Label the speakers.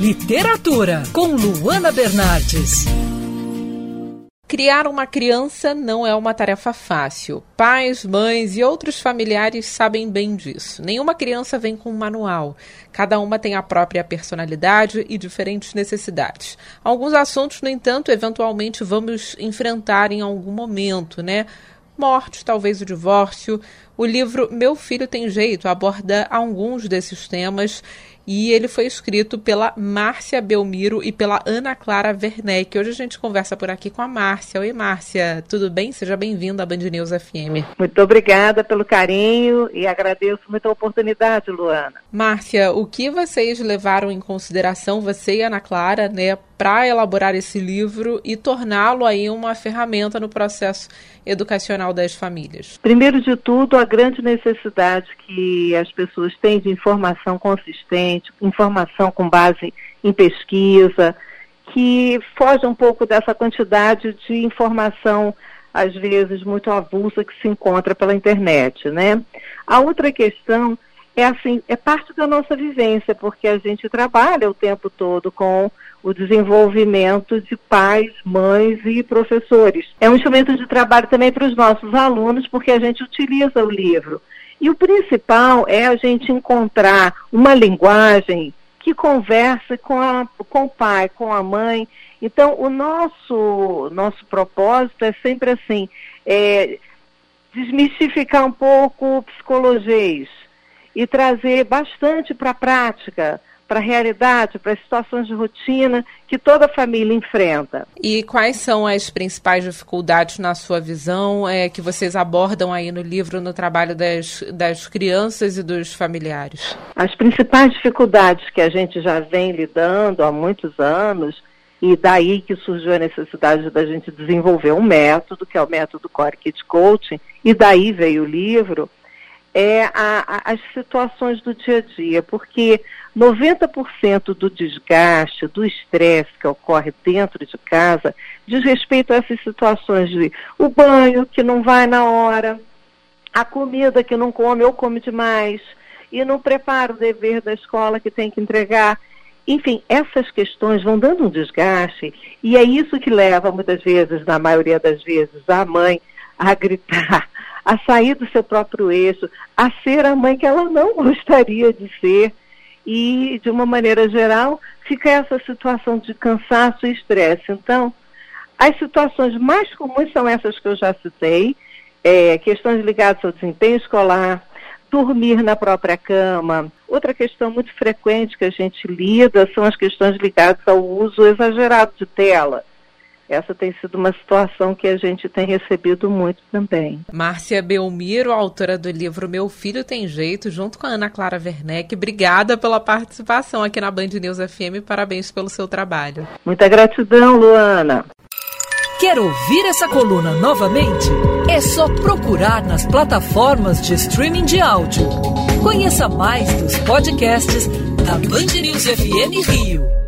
Speaker 1: Literatura, com Luana Bernardes.
Speaker 2: Criar uma criança não é uma tarefa fácil. Pais, mães e outros familiares sabem bem disso. Nenhuma criança vem com um manual. Cada uma tem a própria personalidade e diferentes necessidades. Alguns assuntos, no entanto, eventualmente vamos enfrentar em algum momento, né? Morte, talvez o divórcio. O livro Meu Filho Tem Jeito aborda alguns desses temas e ele foi escrito pela Márcia Belmiro e pela Ana Clara Werneck. Hoje a gente conversa por aqui com a Márcia. Oi, Márcia, tudo bem? Seja bem-vinda à Band News FM.
Speaker 3: Muito obrigada pelo carinho e agradeço muito a oportunidade, Luana.
Speaker 2: Márcia, o que vocês levaram em consideração, você e Ana Clara, né, para elaborar esse livro e torná-lo aí uma ferramenta no processo educacional das famílias?
Speaker 3: Primeiro de tudo, a grande necessidade que as pessoas têm de informação consistente, informação com base em pesquisa, que foge um pouco dessa quantidade de informação às vezes muito avulsa que se encontra pela internet, né? A outra questão é assim, é parte da nossa vivência, porque a gente trabalha o tempo todo com o desenvolvimento de pais, mães e professores. É um instrumento de trabalho também para os nossos alunos, porque a gente utiliza o livro. E o principal é a gente encontrar uma linguagem que converse com, a, com o pai, com a mãe. Então, o nosso, nosso propósito é sempre assim, é, desmistificar um pouco o psicologês e trazer bastante para a prática para a realidade, para as situações de rotina que toda família enfrenta.
Speaker 2: E quais são as principais dificuldades, na sua visão, é, que vocês abordam aí no livro, no trabalho das, das crianças e dos familiares?
Speaker 3: As principais dificuldades que a gente já vem lidando há muitos anos, e daí que surgiu a necessidade da gente desenvolver um método, que é o método Core Kit Coaching, e daí veio o livro, é a, a, as situações do dia a dia, porque 90% do desgaste, do estresse que ocorre dentro de casa diz respeito a essas situações de o banho que não vai na hora, a comida que não come ou come demais, e não prepara o dever da escola que tem que entregar. Enfim, essas questões vão dando um desgaste, e é isso que leva, muitas vezes, na maioria das vezes, a mãe a gritar, a sair do seu próprio eixo, a ser a mãe que ela não gostaria de ser e, de uma maneira geral, fica essa situação de cansaço e estresse. Então, as situações mais comuns são essas que eu já citei, é, questões ligadas ao desempenho escolar, dormir na própria cama. Outra questão muito frequente que a gente lida são as questões ligadas ao uso exagerado de tela essa tem sido uma situação que a gente tem recebido muito também.
Speaker 2: Márcia Belmiro, autora do livro Meu Filho Tem Jeito, junto com a Ana Clara Werneck, obrigada pela participação aqui na Band News FM. Parabéns pelo seu trabalho.
Speaker 3: Muita gratidão, Luana.
Speaker 1: Quer ouvir essa coluna novamente? É só procurar nas plataformas de streaming de áudio. Conheça mais dos podcasts da Band News FM Rio.